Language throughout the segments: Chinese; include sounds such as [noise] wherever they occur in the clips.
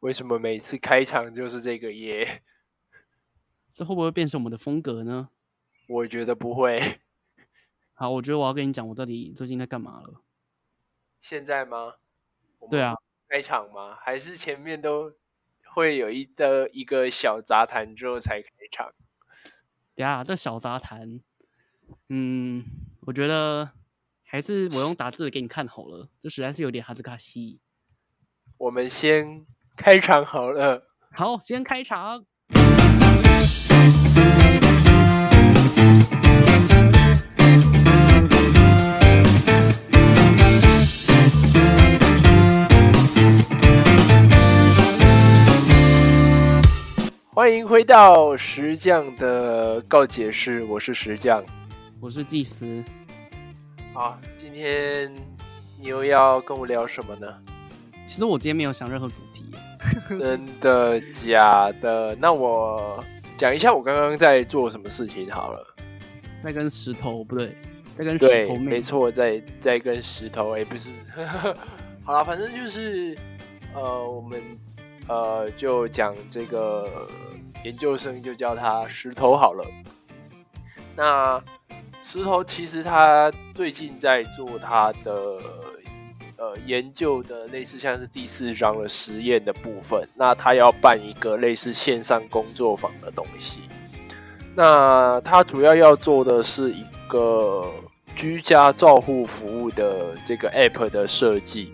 为什么每次开场就是这个耶？这会不会变成我们的风格呢？我觉得不会。好，我觉得我要跟你讲，我到底最近在干嘛了。现在吗？对啊，开场吗？还是前面都会有一的一个小杂谈之后才开场？等下，这小杂谈，嗯，我觉得还是我用打字的给你看好了，这实在是有点哈兹卡西。我们先开场好了，好，先开场。欢迎回到石匠的告解室，我是石匠，我是祭司。好，今天你又要跟我聊什么呢？其实我今天没有想任何主题，真的假的？那我讲一下我刚刚在做什么事情好了。在跟石头不对，在跟石头没错，在在跟石头哎，不是。[laughs] 好了，反正就是呃，我们呃就讲这个。研究生就叫他石头好了。那石头其实他最近在做他的呃研究的类似像是第四章的实验的部分。那他要办一个类似线上工作坊的东西。那他主要要做的是一个居家照护服务的这个 app 的设计。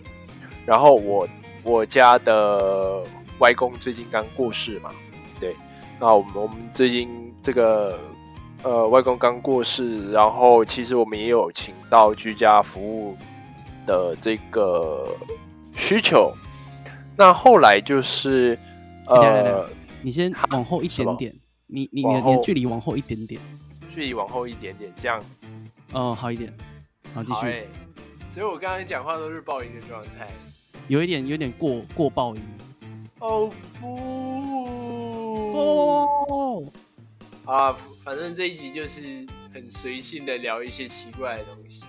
然后我我家的外公最近刚过世嘛，对。那我们我们最近这个呃外公刚过世，然后其实我们也有请到居家服务的这个需求。那后来就是呃，你先往后一点点，你你你的距离往后一点点，距离往后一点点，这样哦好一点，好继续。所以我刚才讲话都是爆音的状态，有一点有点过过爆音。哦不。哦，啊，反正这一集就是很随性的聊一些奇怪的东西。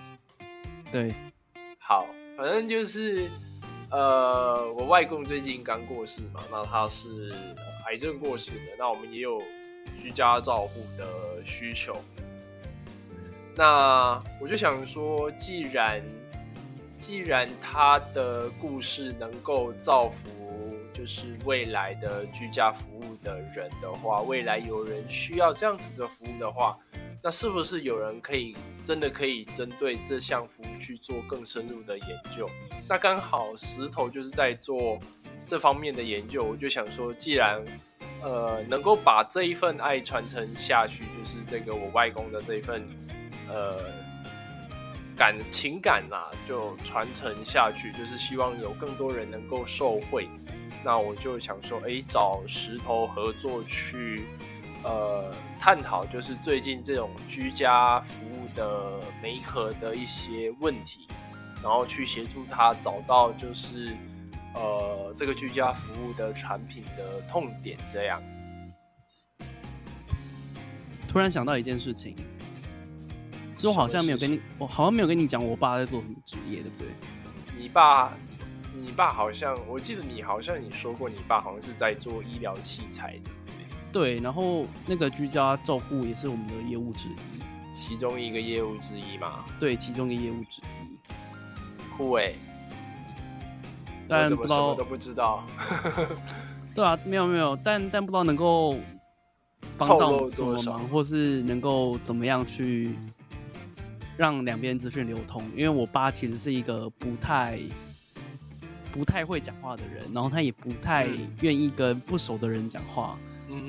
对，好，反正就是呃，我外公最近刚过世嘛，那他是癌症过世的，那我们也有居家照护的需求。那我就想说，既然既然他的故事能够造福。就是未来的居家服务的人的话，未来有人需要这样子的服务的话，那是不是有人可以真的可以针对这项服务去做更深入的研究？那刚好石头就是在做这方面的研究，我就想说，既然呃能够把这一份爱传承下去，就是这个我外公的这一份呃感情感呐，就传承下去，就是希望有更多人能够受惠。那我就想说，哎，找石头合作去，呃，探讨就是最近这种居家服务的媒合的一些问题，然后去协助他找到就是，呃，这个居家服务的产品的痛点。这样，突然想到一件事情，其实我好像没有跟你，我好像没有跟你讲我爸在做什么职业，对不对？你爸？你爸好像，我记得你好像你说过，你爸好像是在做医疗器材的，对。然后那个居家照顾也是我们的业务之一，其中一个业务之一嘛。对，其中一个业务之一。酷哎！但不知道都不知道。[laughs] 对啊，没有没有，但但不知道能够帮到什么忙，或是能够怎么样去让两边资讯流通。因为我爸其实是一个不太。不太会讲话的人，然后他也不太愿意跟不熟的人讲话。嗯，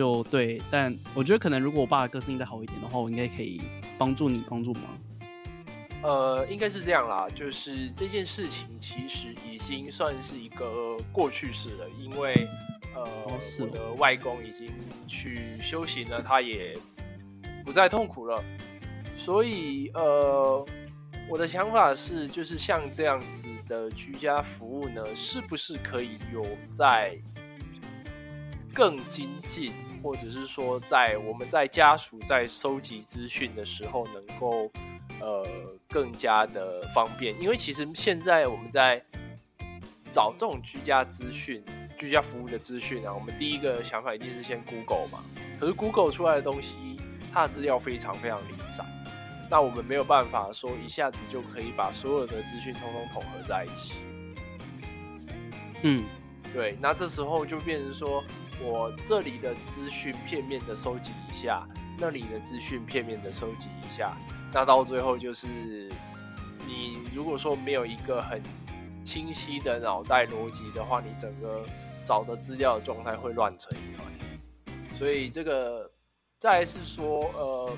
就对。但我觉得可能如果我爸的个性再好一点的话，我应该可以帮助你帮助忙。呃，应该是这样啦，就是这件事情其实已经算是一个过去式了，因为呃，我的外公已经去修行了，他也不再痛苦了。所以呃，我的想法是，就是像这样子。的居家服务呢，是不是可以有在更精进，或者是说在我们在家属在收集资讯的时候，能够呃更加的方便？因为其实现在我们在找这种居家资讯居家服务的资讯啊，我们第一个想法一定是先 Google 嘛。可是 Google 出来的东西，它的资料非常非常零散，那我们没有办法说一下子就可以把所有的资讯通通统合在一起。嗯，对，那这时候就变成说我这里的资讯片面的收集一下，那里的资讯片面的收集一下，那到最后就是你如果说没有一个很清晰的脑袋逻辑的话，你整个找的资料的状态会乱成一团。所以这个再是说，呃，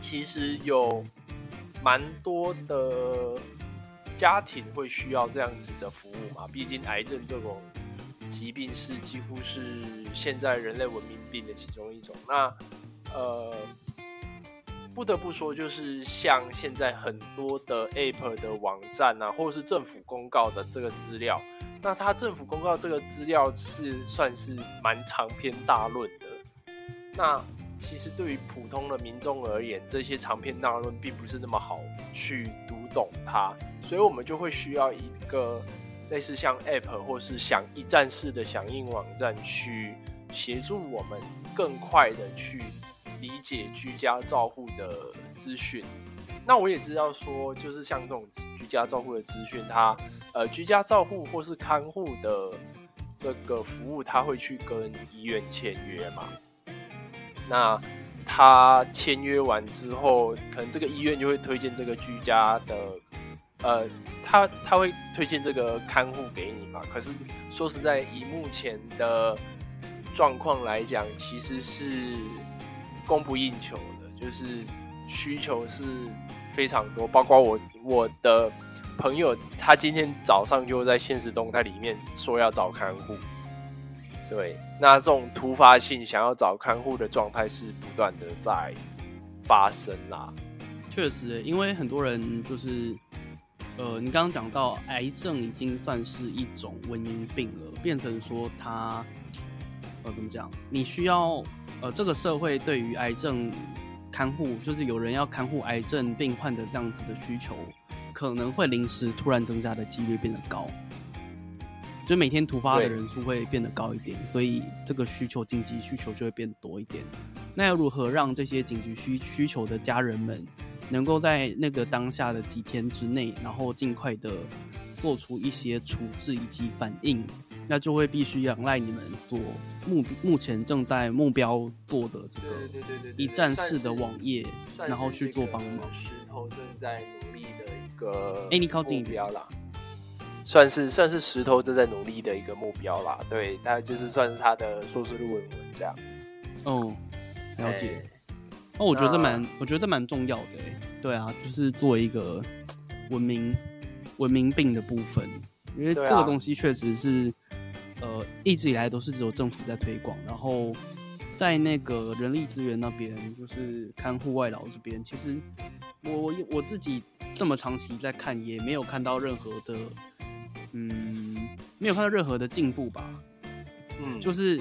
其实有蛮多的。家庭会需要这样子的服务嘛？毕竟癌症这种疾病是几乎是现在人类文明病的其中一种。那呃，不得不说，就是像现在很多的 App 的网站啊，或者是政府公告的这个资料，那它政府公告这个资料是算是蛮长篇大论的。那其实对于普通的民众而言，这些长篇大论并不是那么好去读懂它。所以我们就会需要一个类似像 App 或是响一站式的响应网站，去协助我们更快的去理解居家照护的资讯。那我也知道说，就是像这种居家照护的资讯，它呃居家照护或是看护的这个服务，它会去跟医院签约嘛？那他签约完之后，可能这个医院就会推荐这个居家的。呃，他他会推荐这个看护给你嘛？可是说实在，以目前的状况来讲，其实是供不应求的，就是需求是非常多。包括我我的朋友，他今天早上就在现实动态里面说要找看护。对，那这种突发性想要找看护的状态是不断的在发生啦。确实，因为很多人就是。呃，你刚刚讲到癌症已经算是一种瘟疫病了，变成说它，呃，怎么讲？你需要，呃，这个社会对于癌症看护，就是有人要看护癌症病患的这样子的需求，可能会临时突然增加的几率变得高，就每天突发的人数会变得高一点，所以这个需求紧急需求就会变多一点。那要如何让这些紧急需需求的家人们？能够在那个当下的几天之内，然后尽快的做出一些处置以及反应，那就会必须仰赖你们所目目前正在目标做的这个一站式的网页，然后去做帮忙。石头正在努力的一个，哎，你靠近目标啦，算是算是石头正在努力的一个目标啦。对，他就是算是他的硕士论文这样。哦，了解。那我觉得这蛮，我觉得这蛮重要的哎。对啊，就是作为一个文明文明病的部分，因为这个东西确实是，呃，一直以来都是只有政府在推广，然后在那个人力资源那边，就是看户外劳这边，其实我我我自己这么长期在看，也没有看到任何的，嗯，没有看到任何的进步吧。嗯，就是。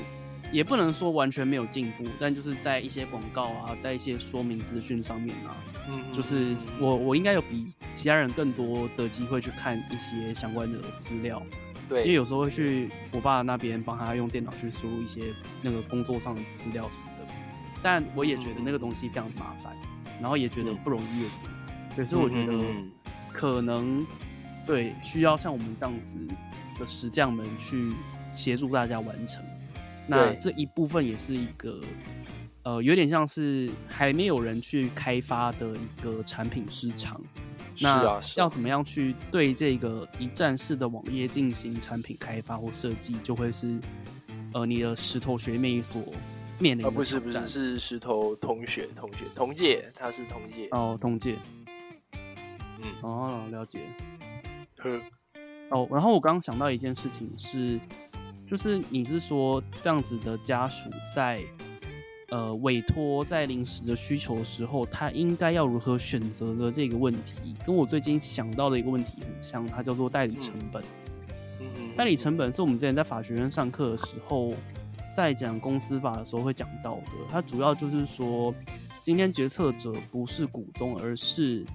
也不能说完全没有进步，但就是在一些广告啊，在一些说明资讯上面啊，嗯，就是我我应该有比其他人更多的机会去看一些相关的资料，对，因为有时候会去我爸那边帮他用电脑去输入一些那个工作上的资料什么的，但我也觉得那个东西非常麻烦，然后也觉得不容易阅读，所以我觉得可能对需要像我们这样子的石匠们去协助大家完成。那这一部分也是一个，呃，有点像是还没有人去开发的一个产品市场。那要怎么样去对这个一站式的网页进行产品开发或设计，就会是呃你的石头学妹所面临的不是不是是石头同学同学同届，他是同届哦同届。嗯哦了解。呵哦，然后我刚刚想到一件事情是。就是你是说这样子的家属在呃委托在临时的需求的时候，他应该要如何选择的这个问题，跟我最近想到的一个问题很像，它叫做代理成本。代理成本是我们之前在法学院上课的时候，在讲公司法的时候会讲到的。它主要就是说，今天决策者不是股东，而是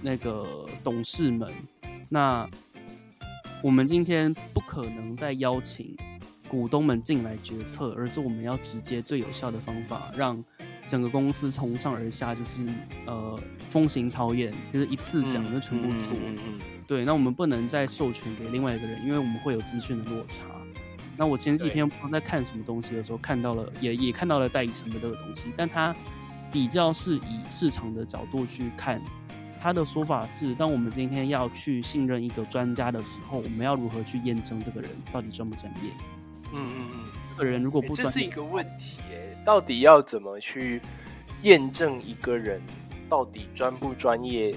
那个董事们。那我们今天不可能再邀请。股东们进来决策，而是我们要直接最有效的方法，让整个公司从上而下就是呃风行草偃，就是一次讲就全部做。对，那我们不能再授权给另外一个人，因为我们会有资讯的落差。那我前几天在看什么东西的时候，看到了也也看到了代理成本这个东西，但它比较是以市场的角度去看。他的说法是，当我们今天要去信任一个专家的时候，我们要如何去验证这个人到底专不专业？嗯嗯嗯，这个人如果不专业，这是一个问题诶。到底要怎么去验证一个人到底专不专业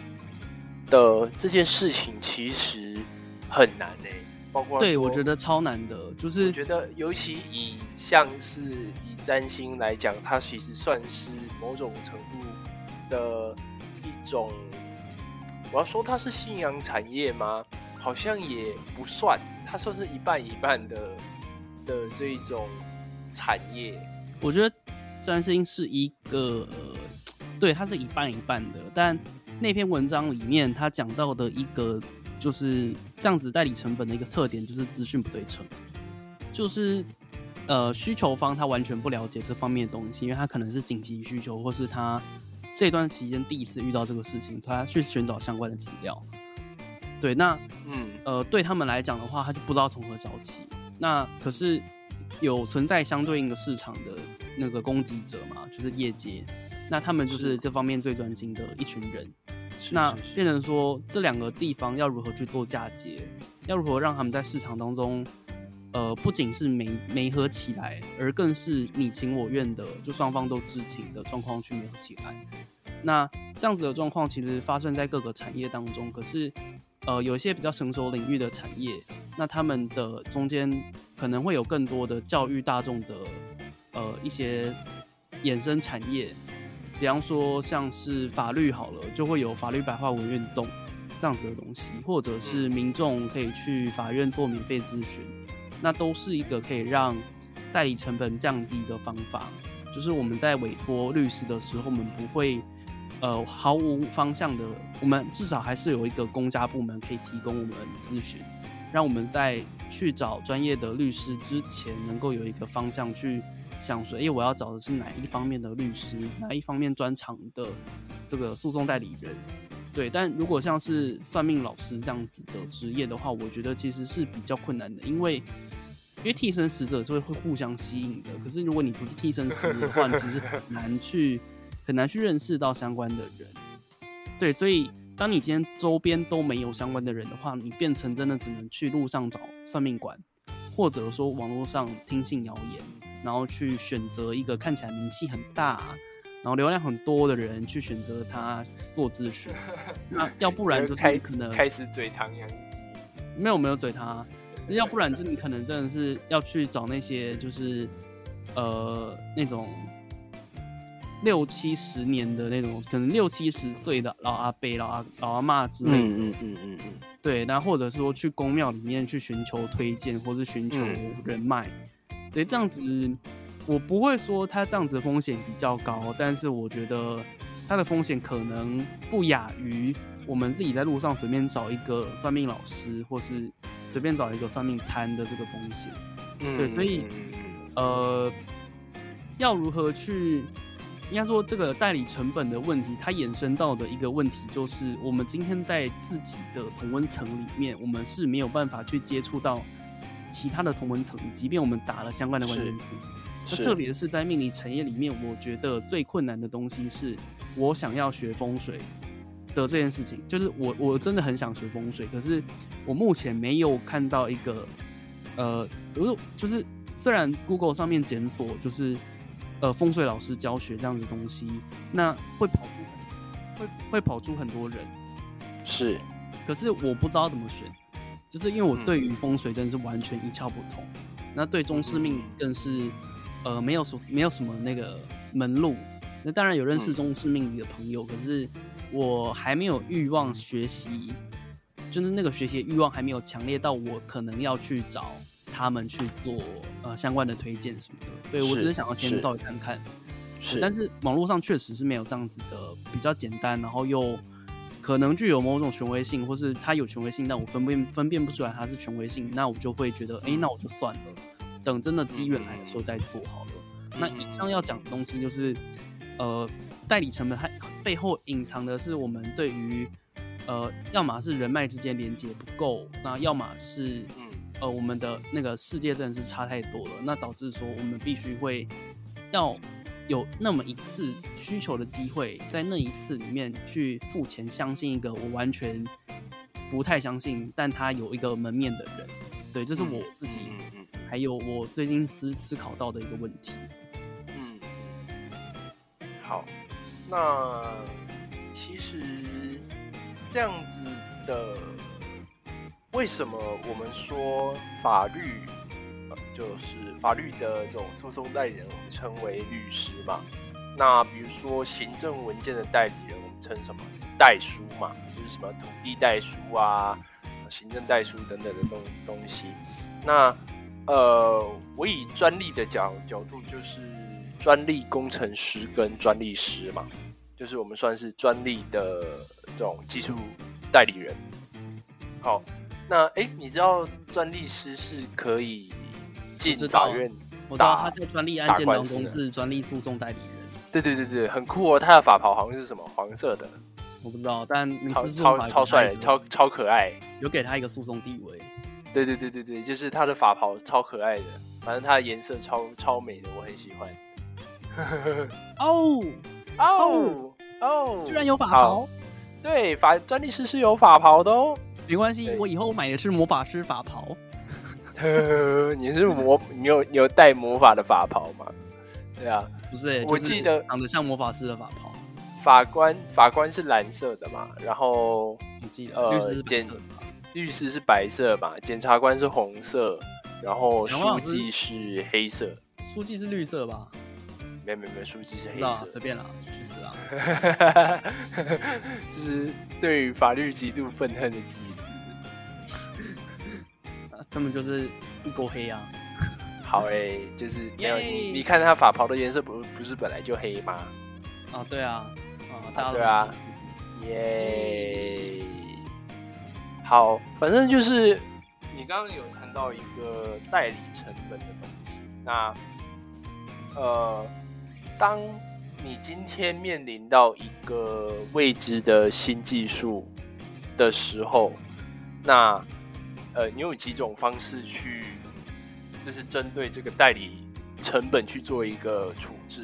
的这件事情，其实很难诶。包括对我觉得超难的，就是觉得尤其以像是以占星来讲，它其实算是某种程度的一种。我要说它是信仰产业吗？好像也不算，它算是一半一半的的这一种产业。我觉得占星是一个，对，它是一半一半的。但那篇文章里面他讲到的一个就是这样子代理成本的一个特点，就是资讯不对称，就是呃需求方他完全不了解这方面的东西，因为他可能是紧急需求，或是他。这段期间第一次遇到这个事情，他去寻找相关的资料。对，那嗯呃，对他们来讲的话，他就不知道从何找起。那可是有存在相对应的市场的那个供给者嘛，就是业界。那他们就是这方面最专精的一群人。那变成说这两个地方要如何去做嫁接，要如何让他们在市场当中。呃，不仅是没没合起来，而更是你情我愿的，就双方都知情的状况去没合起来。那这样子的状况其实发生在各个产业当中。可是，呃，有一些比较成熟领域的产业，那他们的中间可能会有更多的教育大众的呃一些衍生产业，比方说像是法律好了，就会有法律白话文运动这样子的东西，或者是民众可以去法院做免费咨询。那都是一个可以让代理成本降低的方法，就是我们在委托律师的时候，我们不会呃毫无方向的，我们至少还是有一个公家部门可以提供我们咨询，让我们在去找专业的律师之前，能够有一个方向去想说，哎，我要找的是哪一方面的律师，哪一方面专长的这个诉讼代理人。对，但如果像是算命老师这样子的职业的话，我觉得其实是比较困难的，因为。因为替身使者是会会互相吸引的，可是如果你不是替身使者的话，你其实很难去很难去认识到相关的人。对，所以当你今天周边都没有相关的人的话，你变成真的只能去路上找算命馆，或者说网络上听信谣言，然后去选择一个看起来名气很大，然后流量很多的人去选择他做咨询。[laughs] 那要不然就是可能开始嘴糖样没有没有嘴他。要不然就你可能真的是要去找那些就是，呃，那种六七十年的那种，可能六七十岁的老阿伯、老阿老阿妈之类的。嗯嗯嗯嗯嗯。对，那或者说去公庙里面去寻求推荐，或是寻求人脉。对，这样子我不会说他这样子的风险比较高，但是我觉得他的风险可能不亚于我们自己在路上随便找一个算命老师，或是。随便找一个算命摊的这个风险，对，所以呃，要如何去，应该说这个代理成本的问题，它衍生到的一个问题就是，我们今天在自己的同温层里面，我们是没有办法去接触到其他的同温层，即便我们打了相关的关键字，特别是在命理产业里面，我觉得最困难的东西是我想要学风水。的这件事情，就是我我真的很想学风水，可是我目前没有看到一个，呃，就是虽然 Google 上面检索就是呃风水老师教学这样子东西，那会跑出会会跑出很多人，是，可是我不知道怎么选，就是因为我对于风水真的是完全一窍不通，那对中式命更是呃没有什没有什么那个门路，那当然有认识中式命理的朋友，可是。我还没有欲望学习，就是那个学习欲望还没有强烈到我可能要去找他们去做呃相关的推荐什么的。对我只是想要先稍微看看，是。但是网络上确实是没有这样子的比较简单，然后又可能具有某种权威性，或是它有权威性，但我分辨分辨不出来它是权威性，那我就会觉得，哎，那我就算了。等真的机缘来的时候再做好了。那以上要讲的东西就是，呃，代理成本它背后隐藏的是我们对于，呃，要么是人脉之间连接不够，那要么是，呃，我们的那个世界真的是差太多了，那导致说我们必须会要有那么一次需求的机会，在那一次里面去付钱，相信一个我完全不太相信，但他有一个门面的人，对，这是我自己，还有我最近思思考到的一个问题。嗯好，那其实这样子的，为什么我们说法律，就是法律的这种诉讼代理人，我们称为律师嘛？那比如说行政文件的代理人，我们称什么代书嘛？就是什么土地代书啊、行政代书等等的东东西。那呃，我以专利的角角度就是。专利工程师跟专利师嘛，就是我们算是专利的这种技术代理人。好，那哎，你知道专利师是可以进法院？我知道他在专利案件当中是专利诉讼代理人。对对对对，很酷哦！他的法袍好像是什么黄色的，我不知道，但超超超帅，超超可爱，有给他一个诉讼地位。对对对对对，就是他的法袍超可爱的，反正他的颜色超超美的，我很喜欢。[laughs] 哦哦哦！居然有法袍，对，法专利师是有法袍的哦。没关系，我以后买的是魔法师法袍。[laughs] 你是魔，你有你有带魔法的法袍吗？对啊，不是，我记得长得像魔法师的法袍。法官法官是蓝色的嘛？然后我记得律师检律师是白色嘛？检察官是红色，然后书记是黑色。书记是绿色吧？没没没，书记是黑色，随便啦，去死啊！[laughs] 就是对于法律极度愤恨的祭司，根本就是一锅黑啊！好哎，就是没有你，你看他法袍的颜色不不是本来就黑吗？啊，对啊，啊，对啊，耶！好，反正就是你刚刚有谈到一个代理成本的东西，那呃。当你今天面临到一个未知的新技术的时候，那呃，你有几种方式去，就是针对这个代理成本去做一个处置。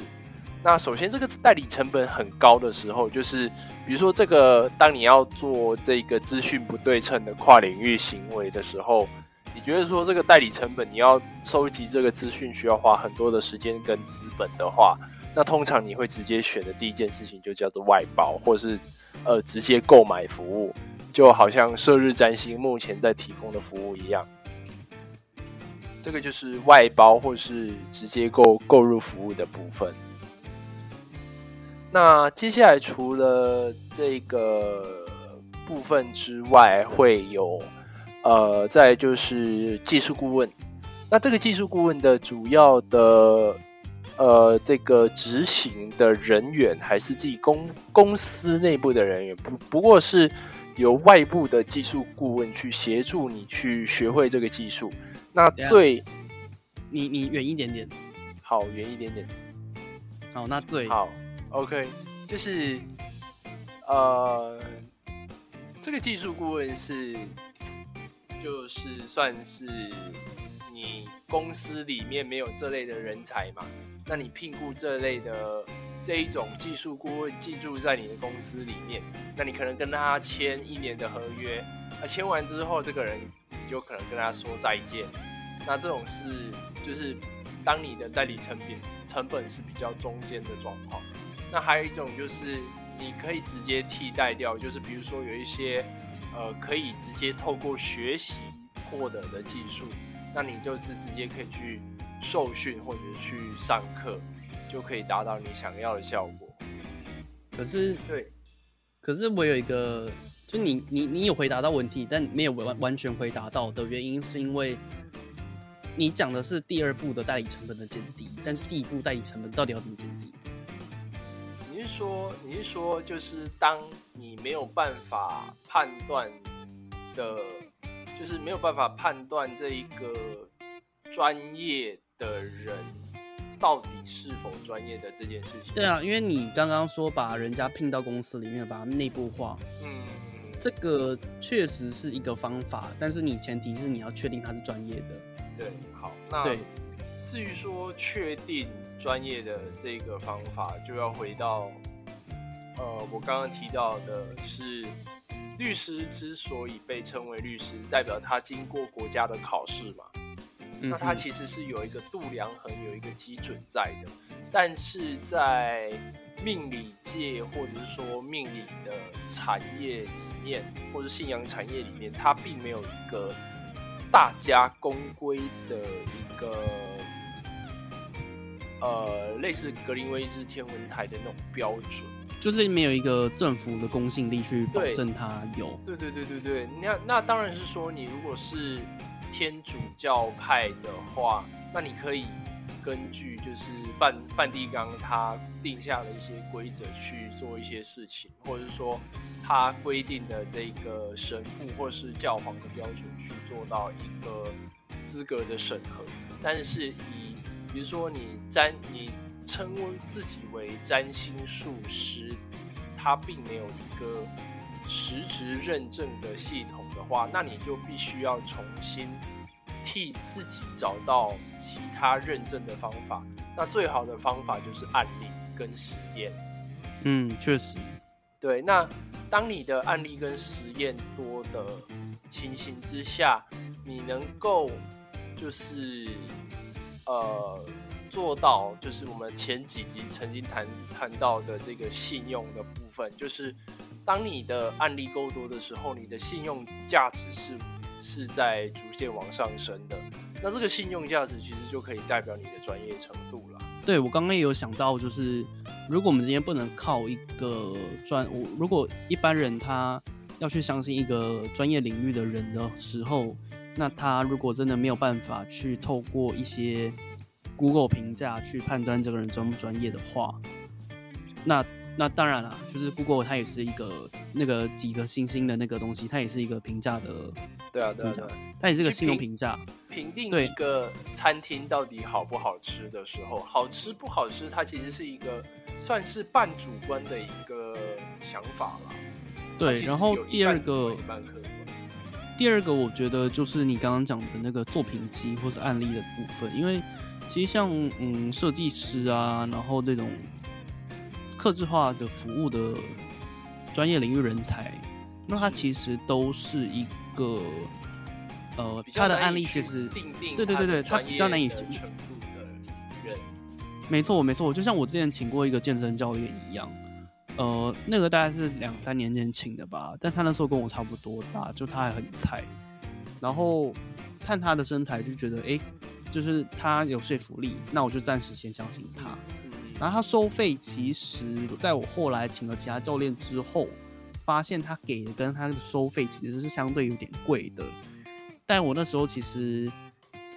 那首先，这个代理成本很高的时候，就是比如说这个，当你要做这个资讯不对称的跨领域行为的时候，你觉得说这个代理成本，你要收集这个资讯需要花很多的时间跟资本的话。那通常你会直接选的第一件事情就叫做外包，或是呃直接购买服务，就好像射日占星目前在提供的服务一样。这个就是外包或是直接购购入服务的部分。那接下来除了这个部分之外，会有呃再就是技术顾问。那这个技术顾问的主要的。呃，这个执行的人员还是自己公公司内部的人员，不不过是由外部的技术顾问去协助你去学会这个技术。那最，你你远一点点，好，远一点点，好，那最。好，OK，就是呃，这个技术顾问是，就是算是你公司里面没有这类的人才嘛。那你聘雇这类的这一种技术顾问进驻在你的公司里面，那你可能跟他签一年的合约，那签完之后，这个人你就可能跟他说再见。那这种是就是当你的代理成本成本是比较中间的状况。那还有一种就是你可以直接替代掉，就是比如说有一些呃可以直接透过学习获得的技术，那你就是直接可以去。受训或者去上课，就可以达到你想要的效果。可是，对，可是我有一个，就你你你有回答到问题，但没有完完全回答到的原因，是因为你讲的是第二步的代理成本的减低，但是第一步代理成本到底要怎么减低？你是说，你是说，就是当你没有办法判断的，就是没有办法判断这一个。专业的人到底是否专业的这件事情。对啊，因为你刚刚说把人家聘到公司里面，把它内部化，嗯，这个确实是一个方法，但是你前提是你要确定他是专业的。对，好，那对，至于说确定专业的这个方法，就要回到。呃，我刚刚提到的是，律师之所以被称为律师，代表他经过国家的考试嘛。那它其实是有一个度量衡，有一个基准在的。但是在命理界或者是说命理的产业里面，或者信仰产业里面，它并没有一个大家公规的一个呃类似格林威治天文台的那种标准。就是没有一个政府的公信力去保证它有。对对对对对，那那当然是说，你如果是天主教派的话，那你可以根据就是梵梵蒂冈他定下的一些规则去做一些事情，或者说他规定的这个神父或是教皇的标准去做到一个资格的审核。但是以比如说你占你。称自己为占星术师，他并没有一个实质认证的系统的话，那你就必须要重新替自己找到其他认证的方法。那最好的方法就是案例跟实验。嗯，确实。对，那当你的案例跟实验多的情形之下，你能够就是呃。做到就是我们前几集曾经谈谈到的这个信用的部分，就是当你的案例够多的时候，你的信用价值是是在逐渐往上升的。那这个信用价值其实就可以代表你的专业程度了。对我刚刚也有想到，就是如果我们今天不能靠一个专，我如果一般人他要去相信一个专业领域的人的时候，那他如果真的没有办法去透过一些 Google 评价去判断这个人专不专业的话，那那当然了，就是 Google 它也是一个那个几个星星的那个东西，它也是一个评价的，对啊，对啊，它也是个信用评价，评定一个餐厅到底好不好吃的时候，好吃不好吃，它其实是一个算是半主观的一个想法了。对，然后第二个，第二个我觉得就是你刚刚讲的那个作品集或是案例的部分，因为。其实像嗯设计师啊，然后这种客制化的服务的专业领域人才，那他其实都是一个呃他的案例其实对对对对，他比较难以程度的人，没错没错，就像我之前请过一个健身教练一样，呃那个大概是两三年前请的吧，但他那时候跟我差不多大，就他还很菜，然后看他的身材就觉得哎。就是他有说服力，那我就暂时先相信他。然后他收费，其实在我后来请了其他教练之后，发现他给的跟他的收费其实是相对有点贵的。但我那时候其实，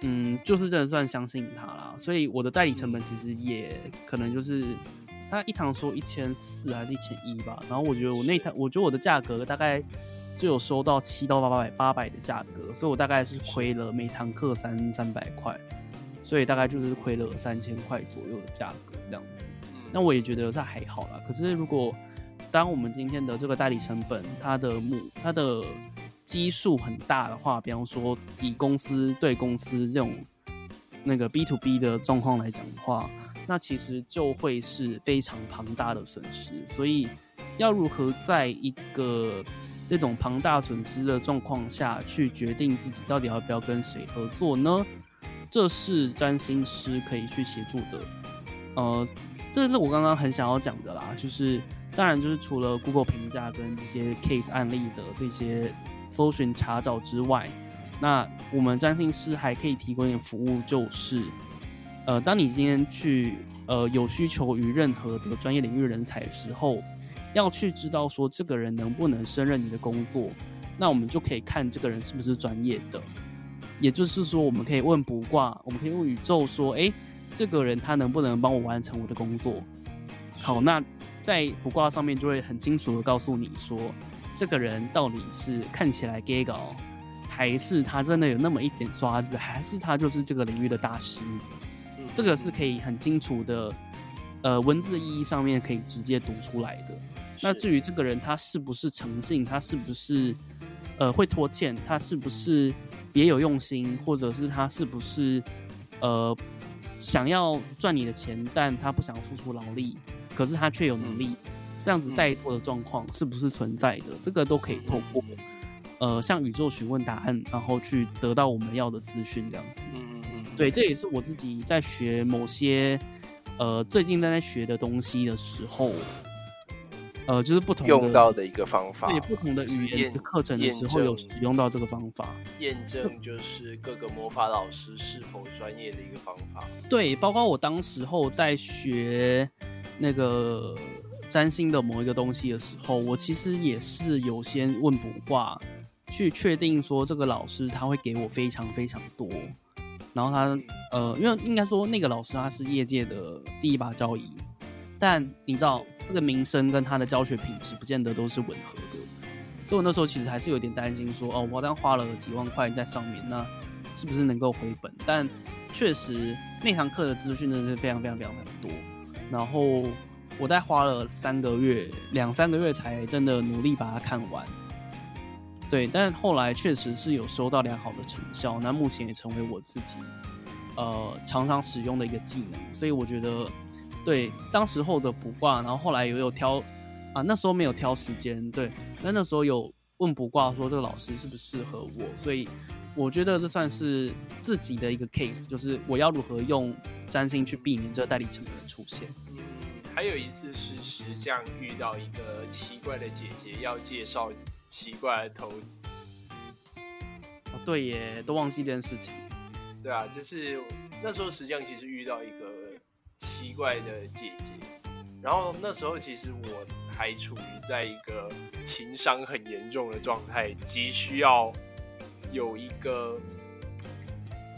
嗯，就是真的算相信他啦，所以我的代理成本其实也可能就是他一堂收一千四还是一千一吧。然后我觉得我那堂，我觉得我的价格大概。就有收到七到八百八百的价格，所以我大概是亏了每堂课三三百块，所以大概就是亏了三千块左右的价格这样子。那我也觉得这还好啦。可是如果当我们今天的这个代理成本，它的目它的基数很大的话，比方说以公司对公司这种那个 B to B 的状况来讲的话，那其实就会是非常庞大的损失。所以要如何在一个这种庞大损失的状况下去决定自己到底要不要跟谁合作呢？这是占星师可以去协助的。呃，这是我刚刚很想要讲的啦，就是当然就是除了 Google 评价跟这些 case 案例的这些搜寻查找之外，那我们占星师还可以提供一点服务，就是呃，当你今天去呃有需求于任何的专业领域人才的时候。要去知道说这个人能不能胜任你的工作，那我们就可以看这个人是不是专业的。也就是说，我们可以问卜卦，我们可以问宇宙说：“哎，这个人他能不能帮我完成我的工作？”好，那在卜卦上面就会很清楚的告诉你说，这个人到底是看起来 gay 搞，还是他真的有那么一点刷子，还是他就是这个领域的大师？这个是可以很清楚的，呃，文字意义上面可以直接读出来的。那至于这个人他是不是诚信，他是不是呃会拖欠，他是不是别有用心，或者是他是不是呃想要赚你的钱，但他不想付出劳力，可是他却有能力，这样子带托的状况是不是存在的？这个都可以透过呃向宇宙询问答案，然后去得到我们要的资讯，这样子。嗯嗯嗯。对，这也是我自己在学某些呃最近正在学的东西的时候。呃，就是不同用到的一个方法，对不同的语言的课程的时候有使用到这个方法，验证就是各个魔法老师是否专业的一个方法。对，包括我当时候在学那个占星的某一个东西的时候，我其实也是有先问卜卦，去确定说这个老师他会给我非常非常多，然后他呃，因为应该说那个老师他是业界的第一把交椅。但你知道，这个名声跟他的教学品质不见得都是吻合的，所以我那时候其实还是有点担心，说哦，我刚花了几万块在上面，那是不是能够回本？但确实那堂课的资讯真的是非常非常非常的多，然后我在花了三个月、两三个月才真的努力把它看完。对，但后来确实是有收到良好的成效，那目前也成为我自己呃常常使用的一个技能，所以我觉得。对，当时候的卜卦，然后后来也有挑啊，那时候没有挑时间。对，那那时候有问卜卦说这个老师是不是适合我，所以我觉得这算是自己的一个 case，就是我要如何用占星去避免这个代理成本的出现。嗯，还有一次是石像遇到一个奇怪的姐姐要介绍奇怪的投资。哦，对耶，都忘记这件事情。对啊，就是那时候石像其实遇到一个。奇怪的姐姐，然后那时候其实我还处于在一个情伤很严重的状态，急需要有一个，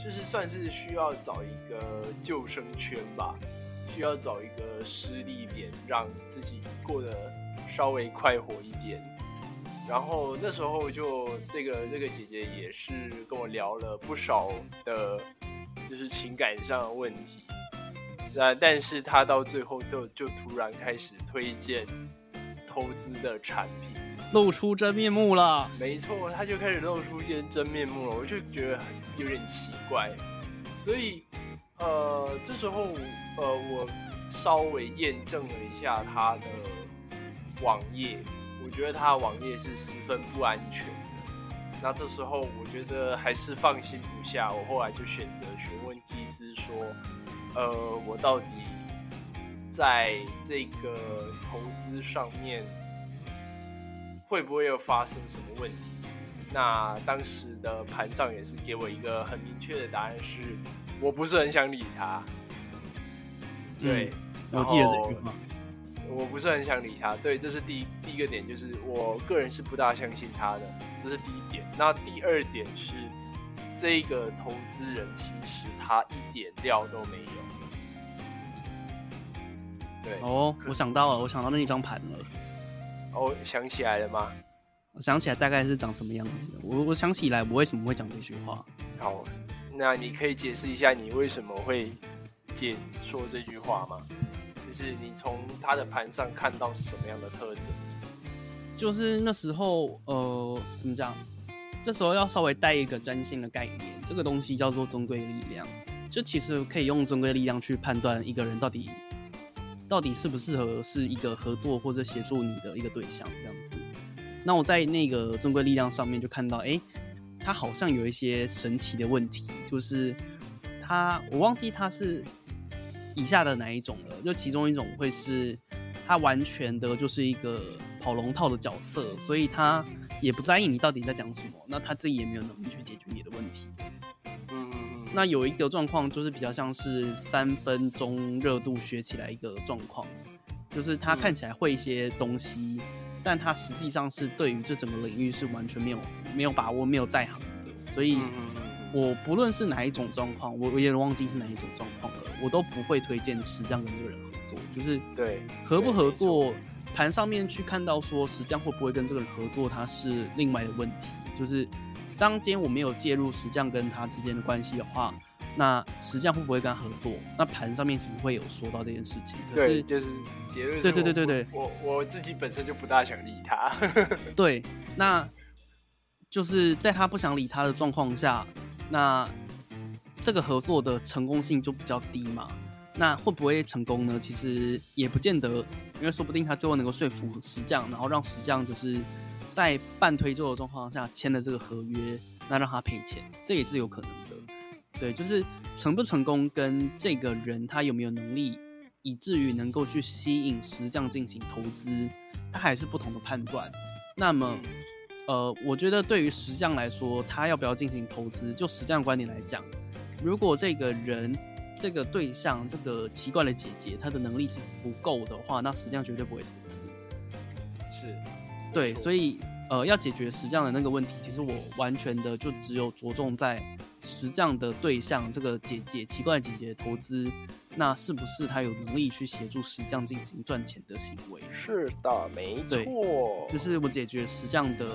就是算是需要找一个救生圈吧，需要找一个失力点，让自己过得稍微快活一点。然后那时候就这个这个姐姐也是跟我聊了不少的，就是情感上的问题。那但是他到最后就就突然开始推荐投资的产品，露出真面目了。没错，他就开始露出一些真面目了，我就觉得很有点奇怪。所以，呃，这时候呃，我稍微验证了一下他的网页，我觉得他的网页是十分不安全的。那这时候我觉得还是放心不下，我后来就选择询问祭司说。呃，我到底在这个投资上面会不会又发生什么问题？那当时的盘上也是给我一个很明确的答案，是我不是很想理他。对，我记得这句话。我不是很想理他。对，这是第一第一个点，就是我个人是不大相信他的，这是第一点。那第二点是，这个投资人其实他一点料都没有。哦，我想到了，我想到那一张盘了。哦，想起来了吗？我想起来大概是长什么样子。我我想起来，我为什么会讲这句话？好，那你可以解释一下你为什么会解说这句话吗？就是你从他的盘上看到什么样的特征？就是那时候，呃，怎么讲？这时候要稍微带一个占星的概念，这个东西叫做尊贵力量。就其实可以用尊贵力量去判断一个人到底。到底适不适合是一个合作或者协助你的一个对象这样子？那我在那个尊贵力量上面就看到，哎，他好像有一些神奇的问题，就是他我忘记他是以下的哪一种了。就其中一种会是他完全的就是一个跑龙套的角色，所以他也不在意你到底在讲什么，那他自己也没有能力去解决你的问题。嗯那有一个状况，就是比较像是三分钟热度学起来一个状况，就是他看起来会一些东西，但他实际上是对于这整个领域是完全没有没有把握、没有在行的。所以，我不论是哪一种状况，我我也忘记是哪一种状况了，我都不会推荐石匠跟这个人合作。就是对合不合作，盘上面去看到说石匠会不会跟这个人合作，它是另外的问题。就是当今天我没有介入石匠跟他之间的关系的话，那石匠会不会跟他合作？那盘上面其实会有说到这件事情。对，就是结论。对对对对对，我我自己本身就不大想理他。[laughs] 对，那就是在他不想理他的状况下，那这个合作的成功性就比较低嘛。那会不会成功呢？其实也不见得，因为说不定他最后能够说服石匠，然后让石匠就是在半推舟的状况下签了这个合约，那让他赔钱，这也是有可能的。对，就是成不成功跟这个人他有没有能力，以至于能够去吸引石匠进行投资，他还是不同的判断。那么，呃，我觉得对于石匠来说，他要不要进行投资，就石匠观点来讲，如果这个人。这个对象，这个奇怪的姐姐，她的能力是不够的话，那实际上绝对不会投资。是，对，所以呃，要解决石匠的那个问题，其实我完全的就只有着重在石匠的对象，这个姐姐奇怪姐姐投资，那是不是她有能力去协助石匠进行赚钱的行为？是的，没错，就是我解决石匠的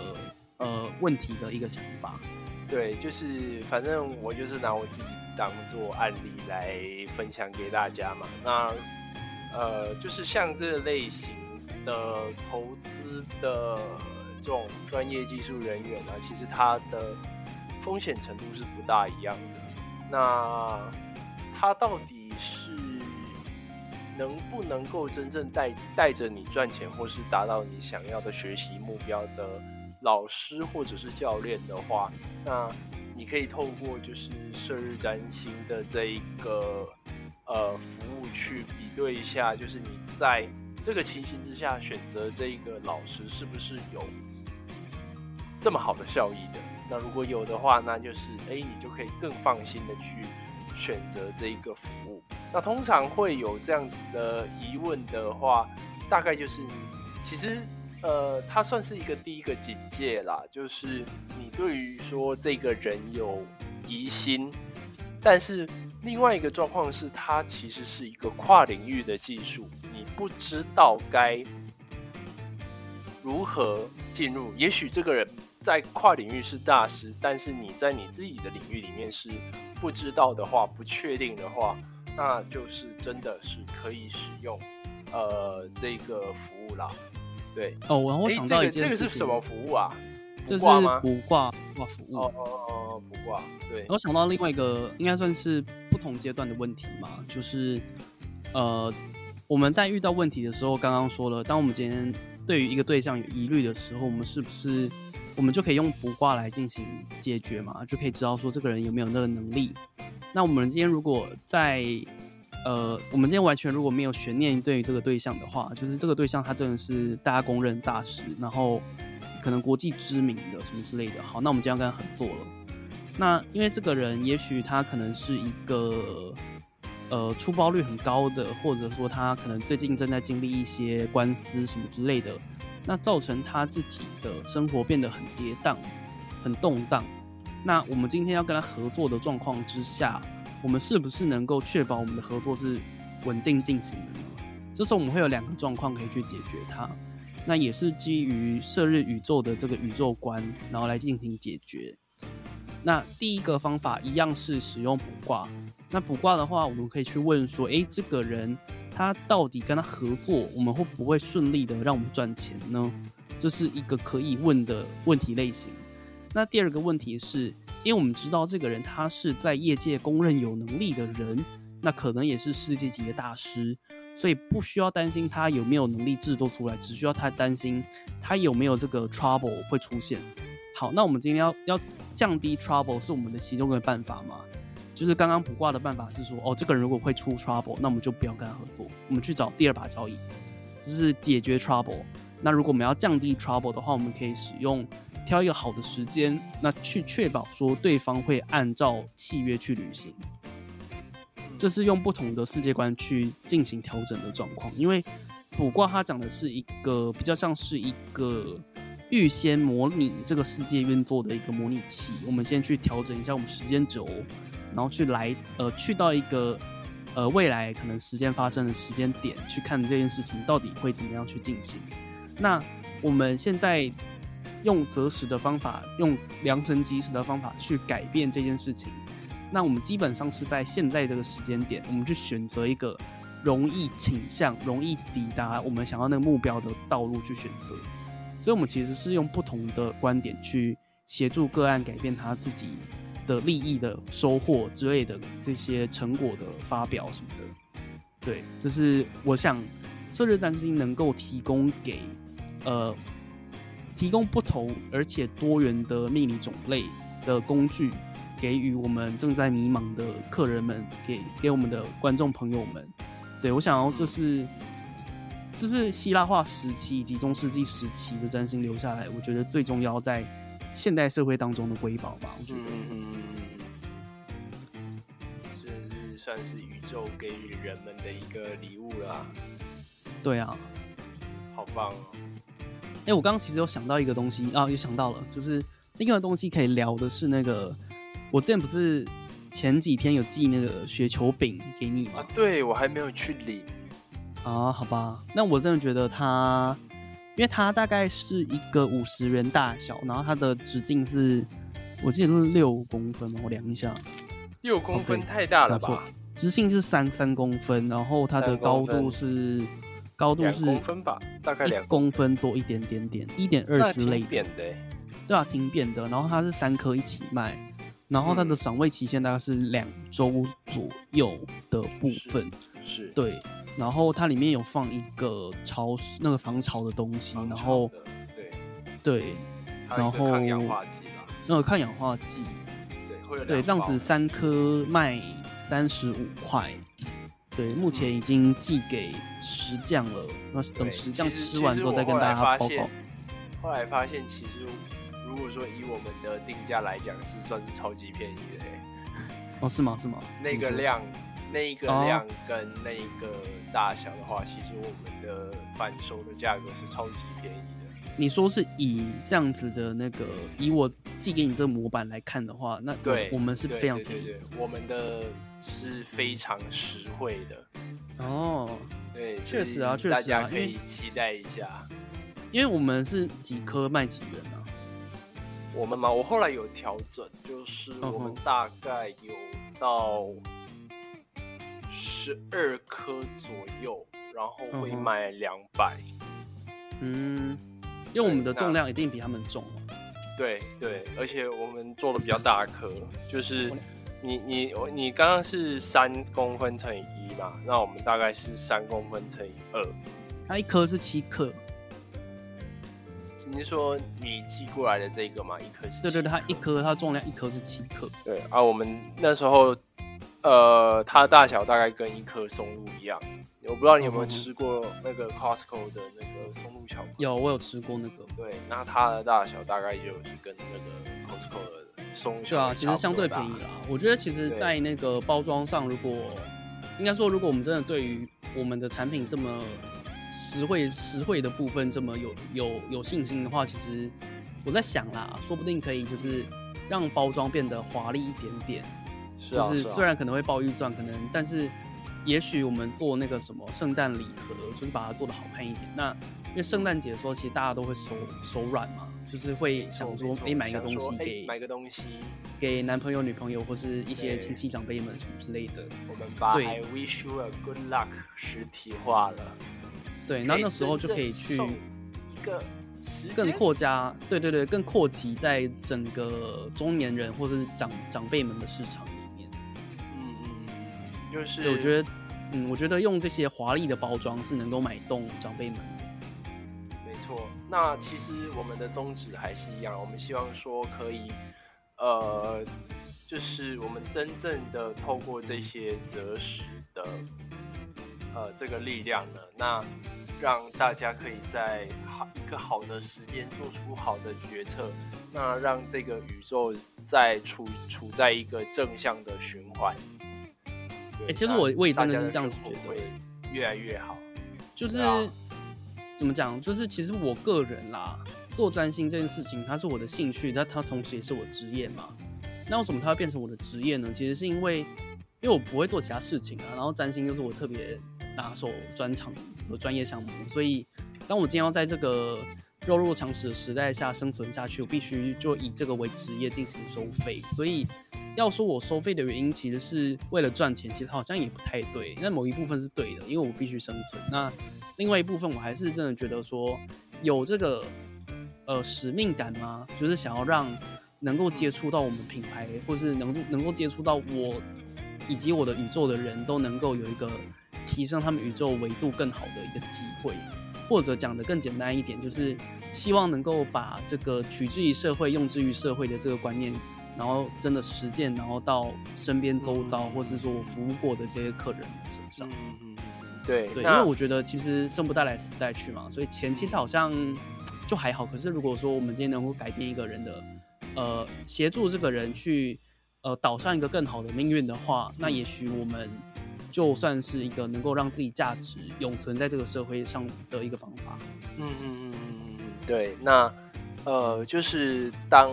呃问题的一个想法。对，就是反正我就是拿我自己。当做案例来分享给大家嘛？那呃，就是像这类型的投资的这种专业技术人员呢，其实他的风险程度是不大一样的。那他到底是能不能够真正带带着你赚钱，或是达到你想要的学习目标的老师或者是教练的话，那？你可以透过就是射日占星的这一个呃服务去比对一下，就是你在这个情形之下选择这一个老师是不是有这么好的效益的？那如果有的话，那就是哎，你就可以更放心的去选择这一个服务。那通常会有这样子的疑问的话，大概就是其实。呃，他算是一个第一个警戒啦，就是你对于说这个人有疑心，但是另外一个状况是，他其实是一个跨领域的技术，你不知道该如何进入。也许这个人在跨领域是大师，但是你在你自己的领域里面是不知道的话，不确定的话，那就是真的是可以使用呃这个服务啦。对哦，我想到一件事情，这个是什么服务啊？这是卜卦卦服务。哦哦哦，卜卦。对，我想到另外一个，应该算是不同阶段的问题嘛，就是呃，我们在遇到问题的时候，刚刚说了，当我们今天对于一个对象有疑虑的时候，我们是不是我们就可以用卜卦来进行解决嘛？就可以知道说这个人有没有那个能力？那我们今天如果在呃，我们今天完全如果没有悬念对于这个对象的话，就是这个对象他真的是大家公认大师，然后可能国际知名的什么之类的。好，那我们今天要跟他合作了。那因为这个人也许他可能是一个呃出包率很高的，或者说他可能最近正在经历一些官司什么之类的，那造成他自己的生活变得很跌宕、很动荡。那我们今天要跟他合作的状况之下。我们是不是能够确保我们的合作是稳定进行的呢？这时候我们会有两个状况可以去解决它，那也是基于射日宇宙的这个宇宙观，然后来进行解决。那第一个方法一样是使用卜卦。那卜卦的话，我们可以去问说：诶，这个人他到底跟他合作，我们会不会顺利的让我们赚钱呢？这是一个可以问的问题类型。那第二个问题是。因为我们知道这个人他是在业界公认有能力的人，那可能也是世界级的大师，所以不需要担心他有没有能力制作出来，只需要他担心他有没有这个 trouble 会出现。好，那我们今天要要降低 trouble 是我们的其中一个办法嘛？就是刚刚卜卦的办法是说，哦，这个人如果会出 trouble，那我们就不要跟他合作，我们去找第二把交椅，就是解决 trouble。那如果我们要降低 trouble 的话，我们可以使用。挑一个好的时间，那去确保说对方会按照契约去履行，这是用不同的世界观去进行调整的状况。因为卜卦它讲的是一个比较像是一个预先模拟这个世界运作的一个模拟器。我们先去调整一下我们时间轴，然后去来呃去到一个呃未来可能时间发生的时间点去看这件事情到底会怎么样去进行。那我们现在。用择时的方法，用良辰吉时的方法去改变这件事情。那我们基本上是在现在这个时间点，我们去选择一个容易倾向、容易抵达我们想要那个目标的道路去选择。所以，我们其实是用不同的观点去协助个案改变他自己的利益的收获之类的这些成果的发表什么的。对，就是我想，射日担心能够提供给呃。提供不同而且多元的命理种类的工具，给予我们正在迷茫的客人们，给给我们的观众朋友们。对我想要，这是这是希腊化时期以及中世纪时期的占星留下来，我觉得最重要在现代社会当中的瑰宝吧。我觉得，嗯这是算是宇宙给予人们的一个礼物啦。对啊，好棒哦。哎，我刚刚其实有想到一个东西啊，又想到了，就是另外东西可以聊的是那个，我之前不是前几天有寄那个雪球饼给你吗？对，我还没有去领。啊，好吧，那我真的觉得它，因为它大概是一个五十元大小，然后它的直径是，我记得是六公分嘛，我量一下，六公分太大了吧？直径是三三公分，然后它的高度是。高度是公分吧，大概两公分多一点点点，一点二之类的。对啊，挺扁的。然后它是三颗一起卖，然后它的赏味期限大概是两周左右的部分。是，对。然后它里面有放一个潮那个防潮的东西，然后对对，然后抗氧化剂吧，那个抗氧化剂，对，对，这样子三颗卖三十五块。对，目前已经寄给石匠了。那等石匠吃完之后再跟大家报告。后来发现，其实如果说以我们的定价来讲，是算是超级便宜的。哦，是吗？是吗？[laughs] 那个量，那一个量跟那一个大小的话，其实我们的贩售的价格是超级便宜的。你说是以这样子的那个，以我寄给你这个模板来看的话，那对，我们是非常便宜的。我们的。是非常实惠的哦，对，确实啊，确实啊，大家可以期待一下。因为我们是几颗卖几元啊？我们嘛，我后来有调整，就是我们大概有到十二颗左右，然后会卖两百。嗯，因为我们的重量一定比他们重。对对，而且我们做的比较大颗，就是。你你我你刚刚是三公分乘以一嘛？那我们大概是三公分乘以二。它一颗是七克。你是说你寄过来的这个吗？一颗是？对对对，它一颗它重量一颗是七克。对啊，我们那时候呃，它的大小大概跟一颗松露一样。我不知道你有没有吃过那个 Costco 的那个松露巧克力？有，我有吃过那个。对，那它的大小大概就是跟那个 Costco 的松。对啊，其实相对便宜啦。我觉得其实，在那个包装上，如果应该说，如果我们真的对于我们的产品这么实惠、实惠的部分这么有有有信心的话，其实我在想啦，说不定可以就是让包装变得华丽一点点。是啊，就是虽然可能会爆预算，可能但是也许我们做那个什么圣诞礼盒，就是把它做的好看一点。那因为圣诞节的时候，其实大家都会手手软嘛。就是会想说，哎，买一个东西给买个东西给男朋友、女朋友或是一些亲戚长辈们什么之类的。我们把 I wish you a good luck 实体化了。对，然后那时候就可以去一个更扩加，对对对，更扩及在整个中年人或者是长长辈们的市场里面。嗯嗯，就是我觉得，嗯，我觉得用这些华丽的包装是能够买动长辈们。没错那其实我们的宗旨还是一样，我们希望说可以，呃，就是我们真正的透过这些择时的，呃，这个力量呢，那让大家可以在好一个好的时间做出好的决策，那让这个宇宙在处处在一个正向的循环。哎，其实我我也真的是这样子觉得，会越来越好，就是。怎么讲？就是其实我个人啦，做占星这件事情，它是我的兴趣，但它同时也是我职业嘛。那为什么它会变成我的职业呢？其实是因为，因为我不会做其他事情啊，然后占星就是我特别拿手专长和专业项目，所以当我今天要在这个弱肉强食的时代下生存下去，我必须就以这个为职业进行收费。所以要说我收费的原因，其实是为了赚钱，其实好像也不太对。那某一部分是对的，因为我必须生存。那另外一部分，我还是真的觉得说有这个呃使命感吗？就是想要让能够接触到我们品牌，或是能能够接触到我以及我的宇宙的人都能够有一个提升他们宇宙维度更好的一个机会。或者讲的更简单一点，就是希望能够把这个取之于社会、用之于社会的这个观念，然后真的实践，然后到身边周遭，或是说我服务过的这些客人身上。嗯嗯，对对，因为我觉得其实生不带来，死不带去嘛，所以钱其实好像就还好。可是如果说我们今天能够改变一个人的，呃，协助这个人去呃导上一个更好的命运的话，那也许我们。就算是一个能够让自己价值永存在这个社会上的一个方法。嗯嗯嗯嗯嗯嗯，对。那呃，就是当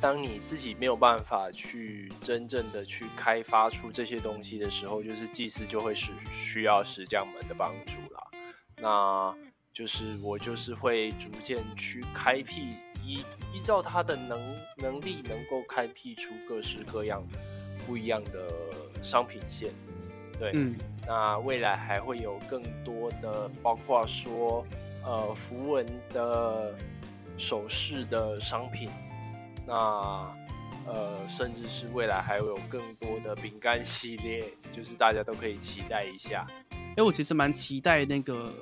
当你自己没有办法去真正的去开发出这些东西的时候，就是祭司就会是需要石匠们的帮助啦。那就是我就是会逐渐去开辟，依依照他的能能力，能够开辟出各式各样的不一样的商品线。对，嗯，那未来还会有更多的，包括说，呃，符文的首饰的商品，那呃，甚至是未来还会有更多的饼干系列，就是大家都可以期待一下。哎，我其实蛮期待那个，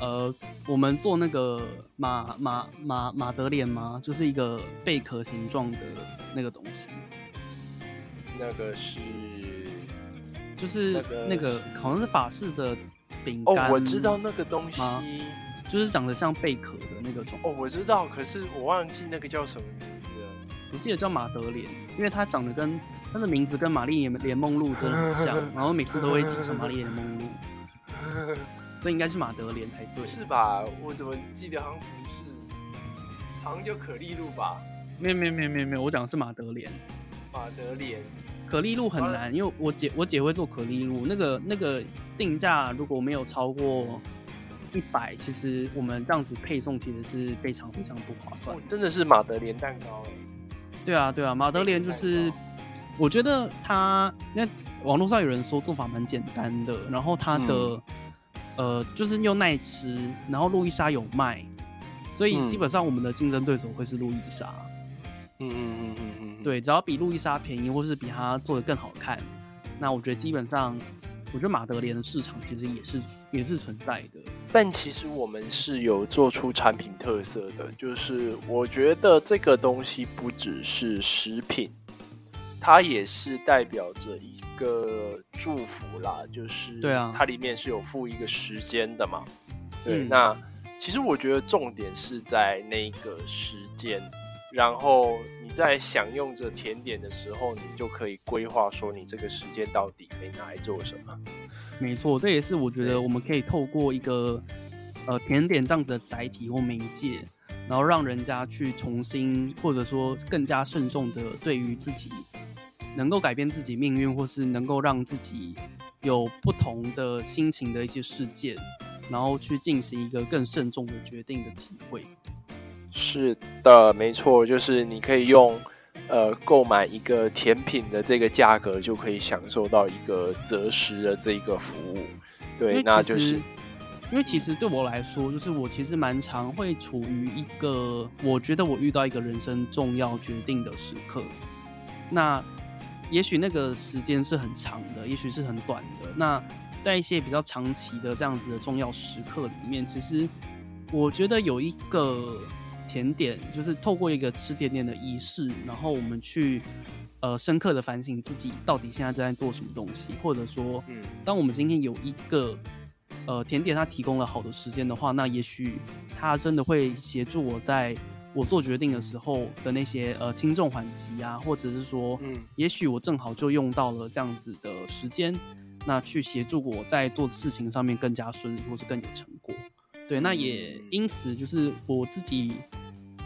呃，我们做那个马马马马德莲吗？就是一个贝壳形状的那个东西。那个是。就是那个好像是法式的饼干哦，我知道那个东西，就是长得像贝壳的那个种哦，我知道，可是我忘记那个叫什么名字了。我记得叫马德莲，因为它长得跟它的名字跟玛丽莲莲梦露真的很像，[laughs] 然后每次都会记成玛丽莲梦露，[laughs] 所以应该是马德莲才对，是吧？我怎么记得好像不是，好像叫可丽露吧？没有没有没有没有没有，我讲的是马德莲，马德莲。可丽露很难，因为我姐我姐会做可丽露，那个那个定价如果没有超过一百，其实我们这样子配送其实是非常非常不划算。真的是马德莲蛋糕哎。对啊对啊，马德莲就是，我觉得它那网络上有人说做法蛮简单的，然后它的呃就是又耐吃，然后路易莎有卖，所以基本上我们的竞争对手会是路易莎。嗯嗯嗯嗯嗯。对，只要比路易莎便宜，或是比它做的更好看，那我觉得基本上，我觉得马德莲的市场其实也是也是存在的。但其实我们是有做出产品特色的，就是我觉得这个东西不只是食品，它也是代表着一个祝福啦。就是对啊，它里面是有附一个时间的嘛。对，那其实我觉得重点是在那个时间。然后你在享用着甜点的时候，你就可以规划说你这个时间到底可以拿来做什么。没错，这也是我觉得我们可以透过一个呃甜点这样子的载体或媒介，然后让人家去重新或者说更加慎重的对于自己能够改变自己命运，或是能够让自己有不同的心情的一些事件，然后去进行一个更慎重的决定的体会。是的，没错，就是你可以用，呃，购买一个甜品的这个价格，就可以享受到一个择食的这一个服务。对，那就是，因为其实对我来说，就是我其实蛮常会处于一个，我觉得我遇到一个人生重要决定的时刻。那也许那个时间是很长的，也许是很短的。那在一些比较长期的这样子的重要时刻里面，其实我觉得有一个。甜点就是透过一个吃甜点的仪式，然后我们去呃深刻的反省自己到底现在正在做什么东西，或者说，嗯，当我们今天有一个呃甜点它提供了好的时间的话，那也许它真的会协助我在我做决定的时候的那些呃轻重缓急啊，或者是说，嗯，也许我正好就用到了这样子的时间，那去协助我在做事情上面更加顺利，或是更有成果。对，那也因此就是我自己。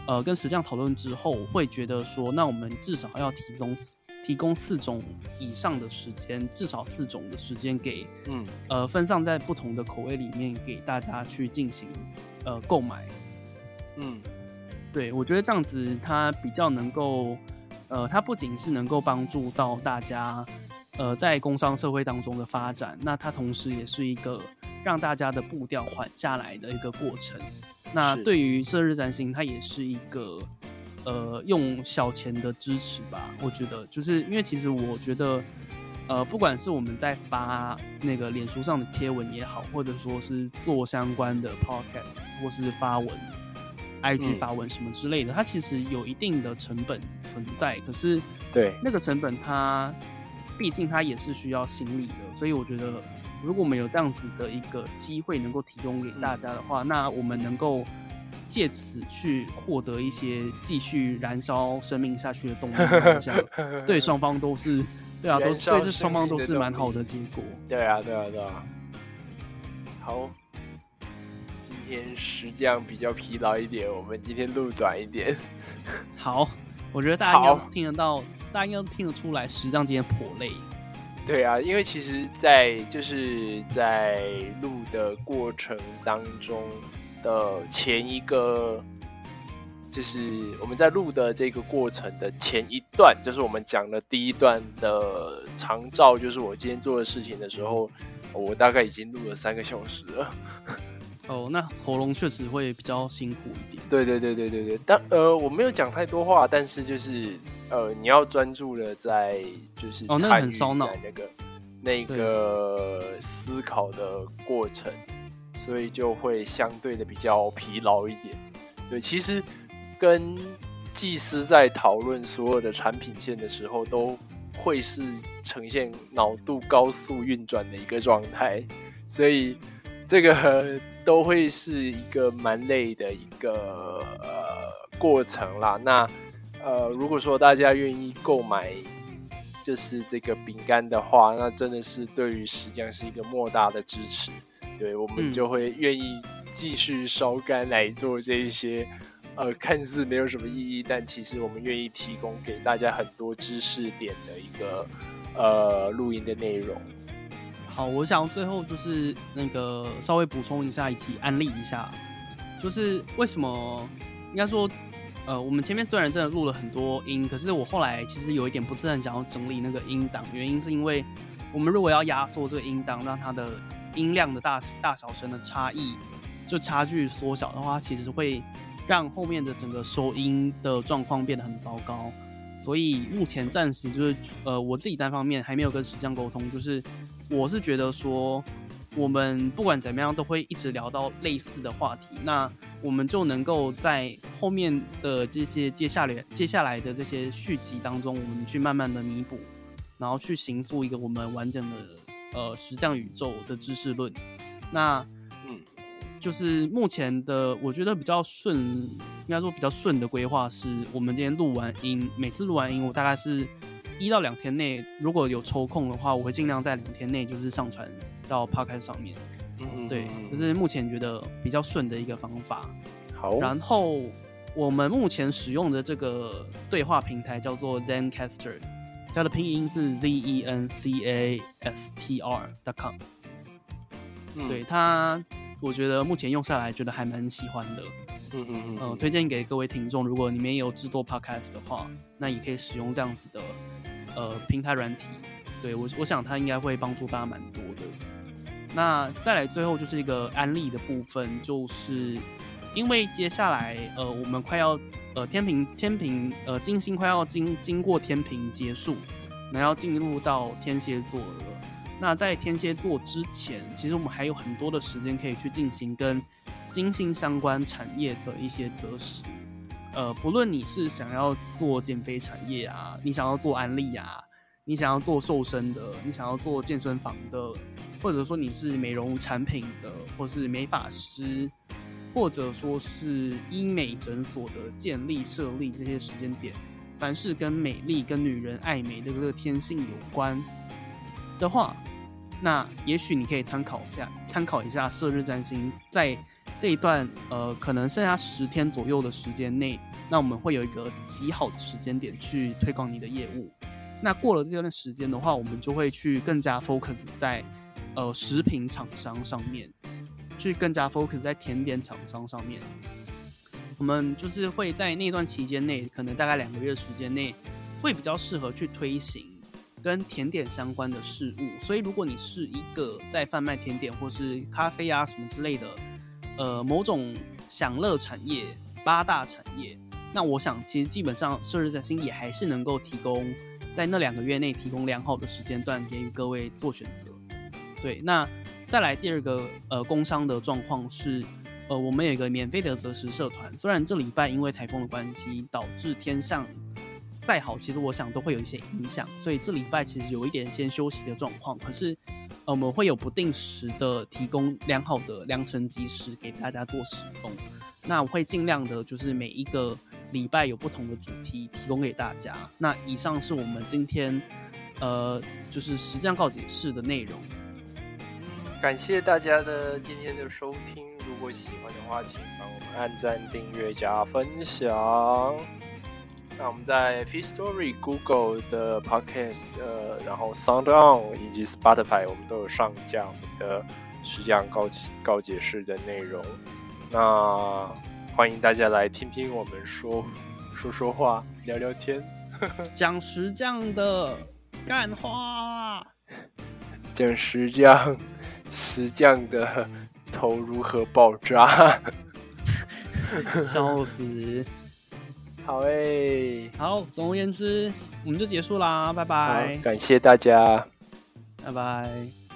呃，跟石匠讨论之后，会觉得说，那我们至少要提供提供四种以上的时间，至少四种的时间给，嗯，呃，分散在不同的口味里面，给大家去进行呃购买。嗯，对，我觉得这样子它比较能够，呃，它不仅是能够帮助到大家，呃，在工商社会当中的发展，那它同时也是一个让大家的步调缓下来的一个过程。那对于射日占星，它也是一个。呃，用小钱的支持吧，我觉得就是因为其实我觉得，呃，不管是我们在发那个脸书上的贴文也好，或者说是做相关的 podcast 或是发文，IG 发文什么之类的，它其实有一定的成本存在。可是，对那个成本，它毕竟它也是需要心理的。所以我觉得，如果我们有这样子的一个机会能够提供给大家的话，那我们能够。借此去获得一些继续燃烧生命下去的动力，[laughs] 对双方都是，对啊，都是对这双方都是蛮好的结果。对啊，对啊，对啊。好，今天实际上比较疲劳一点，我们今天路短一点。好，我觉得大家应该听得到，大家应该听得出来，实际上今天颇累。对啊，因为其实，在就是在录的过程当中。的前一个，就是我们在录的这个过程的前一段，就是我们讲的第一段的长照，就是我今天做的事情的时候，我大概已经录了三个小时了。[laughs] 哦，那喉咙确实会比较辛苦一点。对对对对对对，但呃，我没有讲太多话，但是就是呃，你要专注的在就是哦，那很烧脑那个那个思考的过程。所以就会相对的比较疲劳一点。对，其实跟技师在讨论所有的产品线的时候，都会是呈现脑度高速运转的一个状态，所以这个 [laughs] 都会是一个蛮累的一个呃过程啦。那呃，如果说大家愿意购买就是这个饼干的话，那真的是对于实际上是一个莫大的支持。对，我们就会愿意继续烧干来做这一些，[laughs] 呃，看似没有什么意义，但其实我们愿意提供给大家很多知识点的一个呃录音的内容。好，我想最后就是那个稍微补充一下，以及安利一下，就是为什么应该说，呃，我们前面虽然真的录了很多音，可是我后来其实有一点不是很想要整理那个音档，原因是因为我们如果要压缩这个音档，让它的音量的大大小声的差异，就差距缩小的话，其实会让后面的整个收音的状况变得很糟糕。所以目前暂时就是，呃，我自己单方面还没有跟石匠沟通，就是我是觉得说，我们不管怎么样都会一直聊到类似的话题，那我们就能够在后面的这些接下来接下来的这些续集当中，我们去慢慢的弥补，然后去形塑一个我们完整的。呃，实降宇宙的知识论，那嗯，就是目前的我觉得比较顺，应该说比较顺的规划是，我们今天录完音，每次录完音，我大概是一到两天内，如果有抽空的话，我会尽量在两天内就是上传到 Podcast 上面。嗯，对，就是目前觉得比较顺的一个方法。好，然后我们目前使用的这个对话平台叫做 ZenCaster。它的拼音是 z e n c a s t r dot com。对它，我觉得目前用下来觉得还蛮喜欢的。嗯嗯嗯。推荐给各位听众，如果你们也有制作 podcast 的话，那也可以使用这样子的呃平台软体。对我，我想它应该会帮助大家蛮多的。那再来最后就是一个安利的部分，就是因为接下来呃我们快要。呃，天平天平，呃，金星快要经经过天平结束，那要进入到天蝎座了。那在天蝎座之前，其实我们还有很多的时间可以去进行跟金星相关产业的一些择时。呃，不论你是想要做减肥产业啊，你想要做安利啊，你想要做瘦身的，你想要做健身房的，或者说你是美容产品的，或是美发师。或者说是医美诊所的建立设立这些时间点，凡是跟美丽、跟女人爱美的这个天性有关的话，那也许你可以参考一下，参考一下射日占星，在这一段呃可能剩下十天左右的时间内，那我们会有一个极好的时间点去推广你的业务。那过了这段时间的话，我们就会去更加 focus 在呃食品厂商上面。去更加 focus 在甜点厂商上面，我们就是会在那段期间内，可能大概两个月时间内，会比较适合去推行跟甜点相关的事物。所以，如果你是一个在贩卖甜点或是咖啡啊什么之类的，呃，某种享乐产业八大产业，那我想其实基本上设置在心也还是能够提供在那两个月内提供良好的时间段给予各位做选择。对，那再来第二个呃工商的状况是。呃，我们有一个免费的择时社团，虽然这礼拜因为台风的关系导致天象再好，其实我想都会有一些影响，所以这礼拜其实有一点先休息的状况。可是，我们会有不定时的提供良好的良辰吉时给大家做使用。那我会尽量的，就是每一个礼拜有不同的主题提供给大家。那以上是我们今天呃，就是实战告解式的内容。感谢大家的今天的收听。如果喜欢的话，请帮我们按赞、订阅、加分享。那我们在 f e e Story、Google 的 Podcast，呃，然后 Sound On 以及 Spotify，我们都有上架我们的实讲告告解释的内容。那欢迎大家来听听我们说说说话、聊聊天，[laughs] 讲实讲的干话，讲实讲。石匠的头如何爆炸？[laughs] [laughs] 笑死！好诶，好，总而言之，我们就结束啦，拜拜。感谢大家，拜拜。